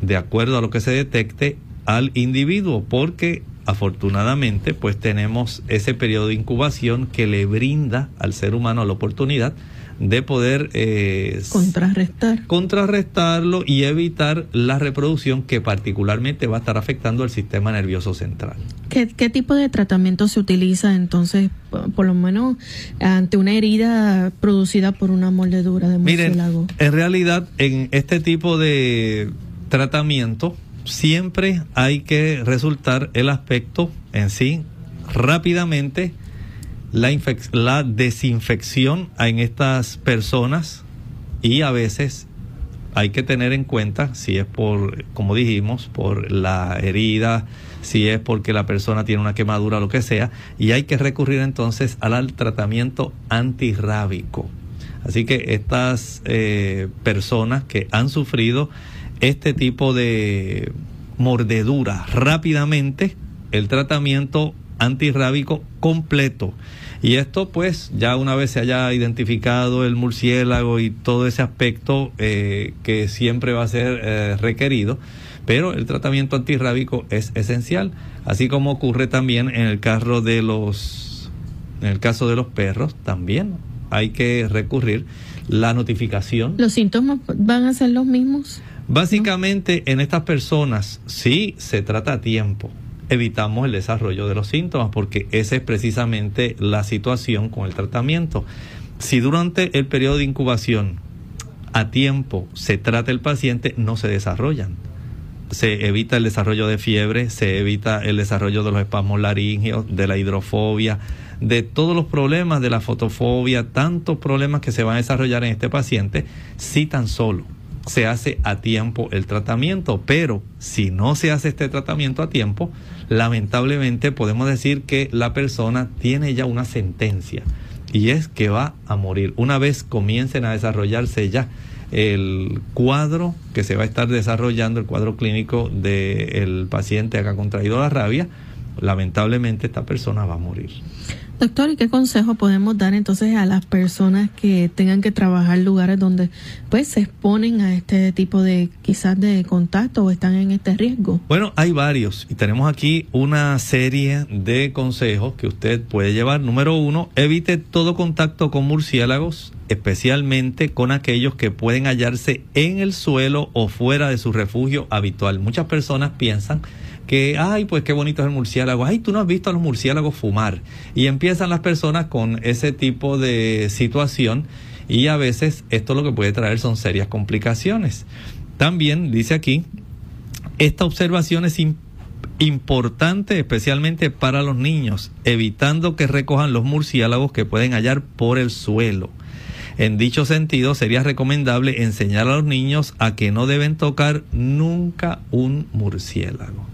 S2: de acuerdo a lo que se detecte al individuo porque afortunadamente pues tenemos ese periodo de incubación que le brinda al ser humano la oportunidad de poder
S1: eh, contrarrestar
S2: contrarrestarlo y evitar la reproducción que particularmente va a estar afectando al sistema nervioso central.
S1: ¿Qué, tipo de tratamiento se utiliza entonces, por, lo menos ante una herida producida por una mordedura de murciélago?
S2: Miren, en realidad en este tipo de tratamiento siempre hay que resultar el aspecto en sí rápidamente la, la desinfección en estas personas y a veces hay que tener en cuenta si es por, como dijimos, por la herida, si es porque la persona tiene una quemadura lo que sea, y hay que recurrir entonces al tratamiento antirrábico. Así que estas eh, personas que han sufrido este tipo de mordedura rápidamente el tratamiento antirrábico completo. Y esto pues ya una vez se haya identificado el murciélago y todo ese aspecto eh, que siempre va a ser eh, requerido, Pero el tratamiento antirrábico es esencial, así como ocurre también en el caso de los, en el caso de los perros, también hay que recurrir la notificación.
S1: ¿Los síntomas van a ser los mismos?
S2: Básicamente en estas personas, si se trata a tiempo, evitamos el desarrollo de los síntomas porque esa es precisamente la situación con el tratamiento. Si durante el periodo de incubación a tiempo se trata el paciente, no se desarrollan se evita el desarrollo de fiebre, se evita el desarrollo de los espasmos laringeos, de la hidrofobia, de todos los problemas de la fotofobia, tantos problemas que se van a desarrollar en este paciente, si tan solo se hace a tiempo el tratamiento. Pero si no se hace este tratamiento a tiempo, lamentablemente podemos decir que la persona tiene ya una sentencia y es que va a morir. Una vez comiencen a desarrollarse ya el cuadro que se va a estar desarrollando, el cuadro clínico del paciente que ha contraído la rabia, lamentablemente esta persona va a morir.
S1: Doctor, ¿y qué consejo podemos dar entonces a las personas que tengan que trabajar lugares donde pues se exponen a este tipo de quizás de contacto o están en este riesgo?
S2: Bueno, hay varios y tenemos aquí una serie de consejos que usted puede llevar. Número uno, evite todo contacto con murciélagos, especialmente con aquellos que pueden hallarse en el suelo o fuera de su refugio habitual. Muchas personas piensan que, ay, pues qué bonito es el murciélago, ay, tú no has visto a los murciélagos fumar. Y empiezan las personas con ese tipo de situación y a veces esto lo que puede traer son serias complicaciones. También dice aquí, esta observación es importante especialmente para los niños, evitando que recojan los murciélagos que pueden hallar por el suelo. En dicho sentido, sería recomendable enseñar a los niños a que no deben tocar nunca un murciélago.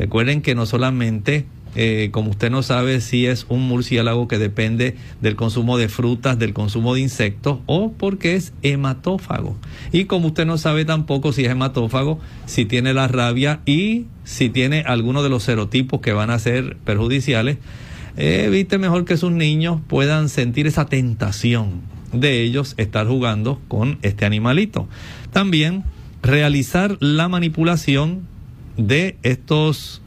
S2: Recuerden que no solamente, eh, como usted no sabe si es un murciélago que depende del consumo de frutas, del consumo de insectos o porque es hematófago. Y como usted no sabe tampoco si es hematófago, si tiene la rabia y si tiene alguno de los serotipos que van a ser perjudiciales, evite mejor que sus niños puedan sentir esa tentación de ellos estar jugando con este animalito. También realizar la manipulación de estos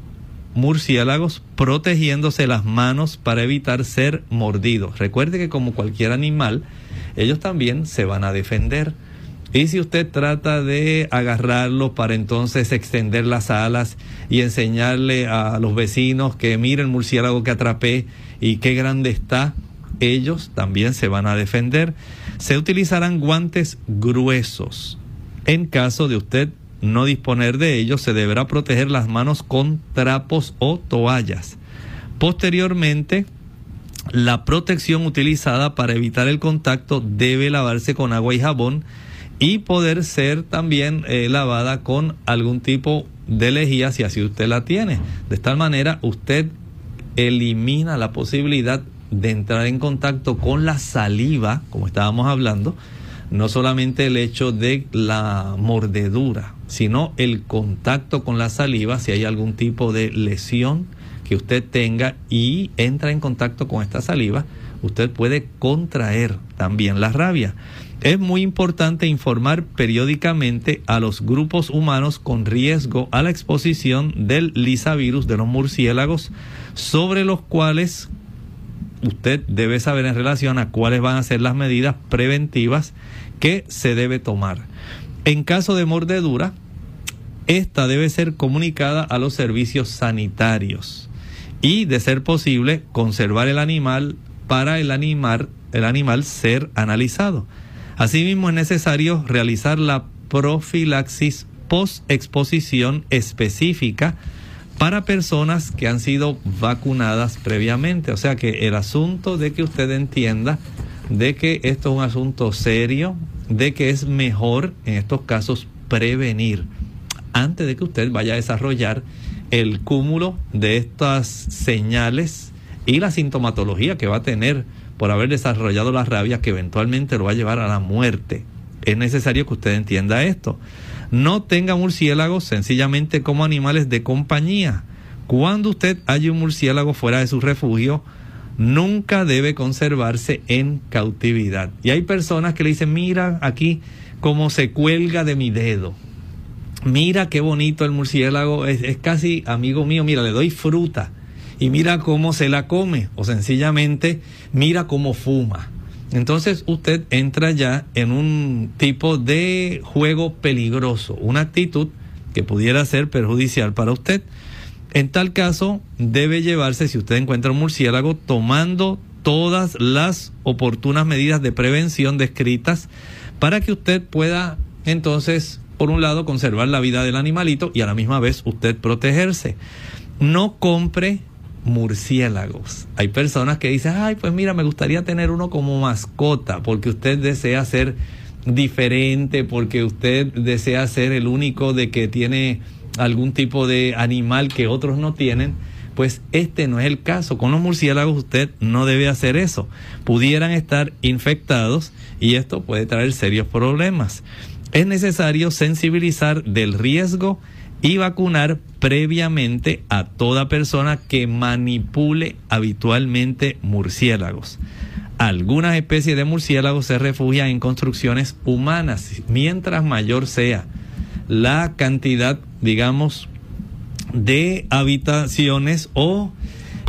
S2: murciélagos protegiéndose las manos para evitar ser mordidos. Recuerde que como cualquier animal, ellos también se van a defender. Y si usted trata de agarrarlos para entonces extender las alas y enseñarle a los vecinos que miren el murciélago que atrapé y qué grande está, ellos también se van a defender. Se utilizarán guantes gruesos en caso de usted no disponer de ellos, se deberá proteger las manos con trapos o toallas. Posteriormente, la protección utilizada para evitar el contacto debe lavarse con agua y jabón y poder ser también eh, lavada con algún tipo de lejía si así usted la tiene. De esta manera usted elimina la posibilidad de entrar en contacto con la saliva, como estábamos hablando, no solamente el hecho de la mordedura, sino el contacto con la saliva, si hay algún tipo de lesión que usted tenga y entra en contacto con esta saliva, usted puede contraer también la rabia. Es muy importante informar periódicamente a los grupos humanos con riesgo a la exposición del lisavirus de los murciélagos, sobre los cuales usted debe saber en relación a cuáles van a ser las medidas preventivas que se debe tomar. En caso de mordedura, esta debe ser comunicada a los servicios sanitarios y, de ser posible, conservar el animal para el animal, el animal ser analizado. Asimismo, es necesario realizar la profilaxis post-exposición específica para personas que han sido vacunadas previamente. O sea que el asunto de que usted entienda de que esto es un asunto serio, de que es mejor en estos casos prevenir antes de que usted vaya a desarrollar el cúmulo de estas señales y la sintomatología que va a tener por haber desarrollado la rabia que eventualmente lo va a llevar a la muerte. Es necesario que usted entienda esto. No tenga murciélagos sencillamente como animales de compañía. Cuando usted haya un murciélago fuera de su refugio, nunca debe conservarse en cautividad. Y hay personas que le dicen, mira aquí cómo se cuelga de mi dedo. Mira qué bonito el murciélago, es, casi amigo mío, mira, le doy fruta y mira cómo se la come o sencillamente mira cómo fuma. Entonces usted entra ya en un tipo de juego peligroso, una actitud que pudiera ser perjudicial para usted. En tal caso, debe llevarse, si usted encuentra un murciélago, tomando todas las oportunas medidas de prevención descritas para que usted pueda entonces, por un lado, conservar la vida del animalito y a la misma vez usted protegerse. No compre murciélagos. Hay personas que dicen, ay, pues mira, me gustaría tener uno como mascota, porque usted desea ser diferente, porque usted desea ser el único de que tiene algún tipo de animal que otros no tienen. Pues este no es el caso. Con los murciélagos usted no debe hacer eso. Pudieran estar infectados y esto puede traer serios problemas. Es necesario sensibilizar del riesgo y vacunar previamente a toda persona que manipule habitualmente murciélagos. Algunas especies de murciélagos se refugian en construcciones humanas. Mientras mayor sea la cantidad, digamos, de habitaciones o,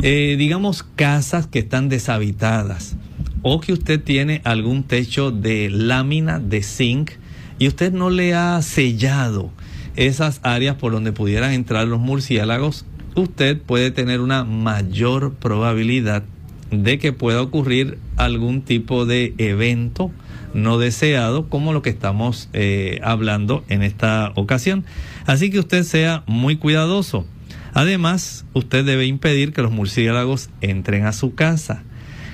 S2: eh, digamos, casas que están deshabitadas o que usted tiene algún techo de lámina de zinc y usted no le ha sellado esas áreas por donde pudieran entrar los murciélagos, usted puede tener una mayor probabilidad de que pueda ocurrir algún tipo de evento no deseado como lo que estamos eh, hablando en esta ocasión. Así que usted sea muy cuidadoso. Además, usted debe impedir que los murciélagos entren a su casa.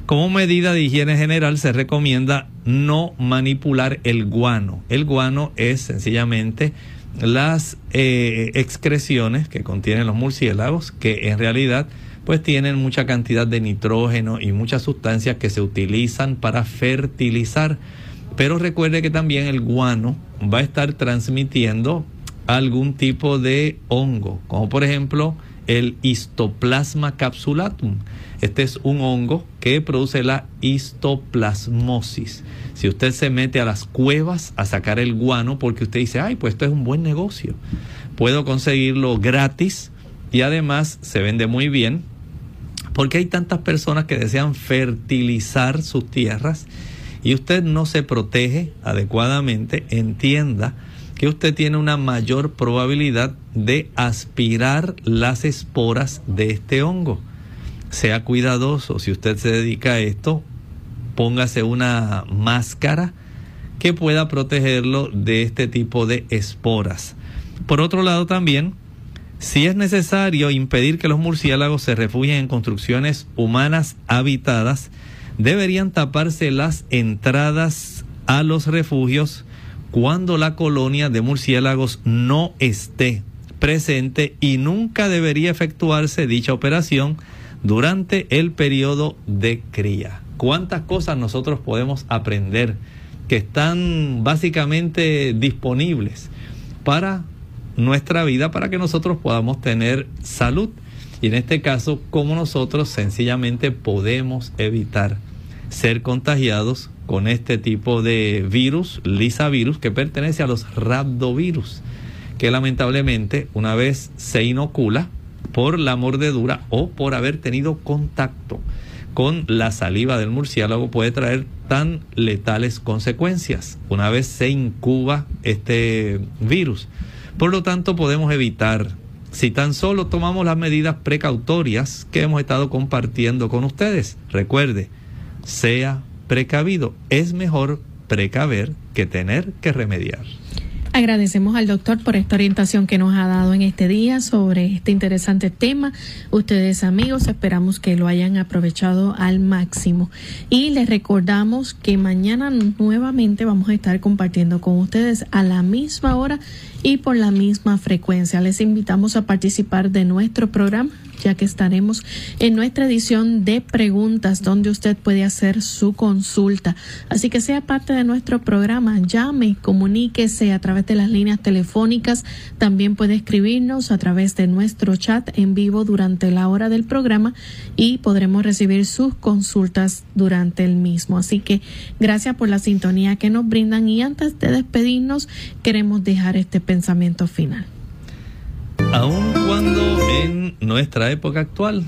S2: Como medida de higiene general se recomienda no manipular el guano. El guano es sencillamente las eh, excreciones que contienen los murciélagos, que en realidad pues tienen mucha cantidad de nitrógeno y muchas sustancias que se utilizan para fertilizar. Pero recuerde que también el guano va a estar transmitiendo algún tipo de hongo, como por ejemplo el histoplasma capsulatum. Este es un hongo que produce la histoplasmosis. Si usted se mete a las cuevas a sacar el guano porque usted dice, ay, pues esto es un buen negocio, puedo conseguirlo gratis y además se vende muy bien porque hay tantas personas que desean fertilizar sus tierras y usted no se protege adecuadamente, entienda que usted tiene una mayor probabilidad de aspirar las esporas de este hongo. Sea cuidadoso, si usted se dedica a esto, póngase una máscara que pueda protegerlo de este tipo de esporas. Por otro lado también, si es necesario impedir que los murciélagos se refugien en construcciones humanas habitadas, deberían taparse las entradas a los refugios cuando la colonia de murciélagos no esté presente y nunca debería efectuarse dicha operación durante el periodo de cría. ¿Cuántas cosas nosotros podemos aprender que están básicamente disponibles para nuestra vida, para que nosotros podamos tener salud? Y en este caso, cómo nosotros sencillamente podemos evitar ser contagiados con este tipo de virus, lisavirus, que pertenece a los rhabdovirus, que lamentablemente una vez se inocula por la mordedura o por haber tenido contacto con la saliva del murciélago puede traer tan letales consecuencias una vez se incuba este virus. Por lo tanto, podemos evitar, si tan solo tomamos las medidas precautorias que hemos estado compartiendo con ustedes. Recuerde, sea precavido. Es mejor precaver que tener que remediar.
S1: Agradecemos al doctor por esta orientación que nos ha dado en este día sobre este interesante tema. Ustedes amigos, esperamos que lo hayan aprovechado al máximo. Y les recordamos que mañana nuevamente vamos a estar compartiendo con ustedes a la misma hora y por la misma frecuencia. Les invitamos a participar de nuestro programa ya que estaremos en nuestra edición de preguntas donde usted puede hacer su consulta. Así que sea parte de nuestro programa, llame, comuníquese a través de las líneas telefónicas, también puede escribirnos a través de nuestro chat en vivo durante la hora del programa y podremos recibir sus consultas durante el mismo. Así que gracias por la sintonía que nos brindan y antes de despedirnos queremos dejar este pensamiento final.
S2: Aun cuando en nuestra época actual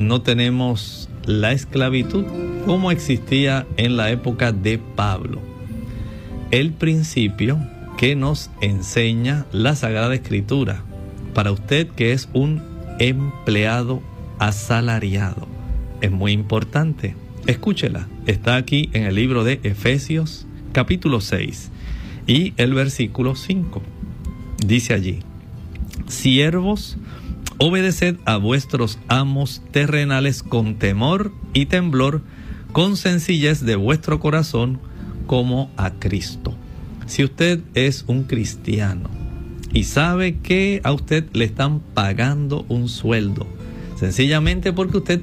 S2: no tenemos la esclavitud como existía en la época de Pablo, el principio que nos enseña la Sagrada Escritura para usted que es un empleado asalariado es muy importante. Escúchela, está aquí en el libro de Efesios capítulo 6 y el versículo 5. Dice allí, siervos, obedeced a vuestros amos terrenales con temor y temblor, con sencillez de vuestro corazón, como a Cristo. Si usted es un cristiano y sabe que a usted le están pagando un sueldo, sencillamente porque usted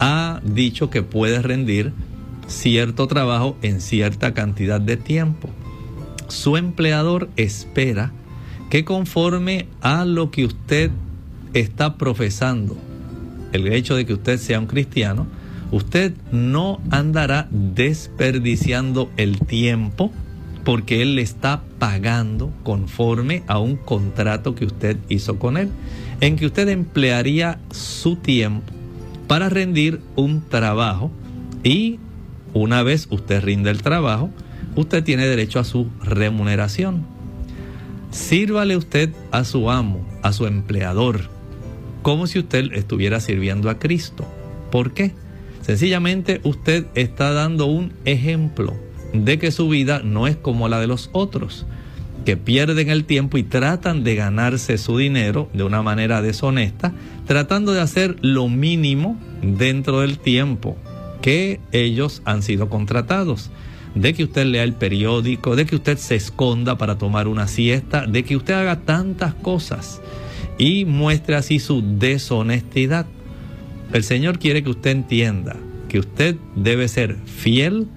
S2: ha dicho que puede rendir cierto trabajo en cierta cantidad de tiempo. Su empleador espera que conforme a lo que usted está profesando, el hecho de que usted sea un cristiano, usted no andará desperdiciando el tiempo porque él le está pagando conforme a un contrato que usted hizo con él, en que usted emplearía su tiempo para rendir un trabajo y una vez usted rinde el trabajo, usted tiene derecho a su remuneración. Sírvale usted a su amo, a su empleador, como si usted estuviera sirviendo a Cristo. ¿Por qué? Sencillamente usted está dando un ejemplo de que su vida no es como la de los otros, que pierden el tiempo y tratan de ganarse su dinero de una manera deshonesta, tratando de hacer lo mínimo dentro del tiempo que ellos han sido contratados. De que usted lea el periódico, de que usted se esconda para tomar una siesta, de que usted haga tantas cosas y muestre así su deshonestidad. El Señor quiere que usted entienda que usted debe ser fiel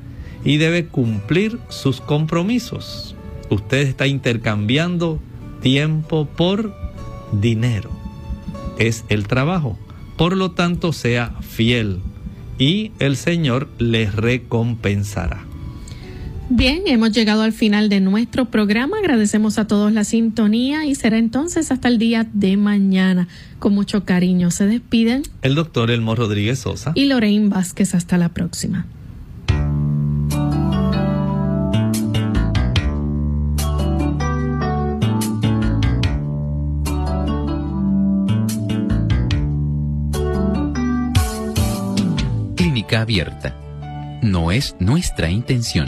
S2: y debe cumplir sus compromisos. Usted está intercambiando tiempo por dinero. Es el trabajo. Por lo tanto, sea fiel y el Señor les recompensará.
S1: Bien, hemos llegado al final de nuestro programa. Agradecemos a todos la sintonía y será entonces hasta el día de mañana. Con mucho cariño se despiden
S2: el doctor Elmo Rodríguez Sosa
S1: y Lorraine Vázquez. Hasta la próxima.
S6: Clínica abierta. No es nuestra intención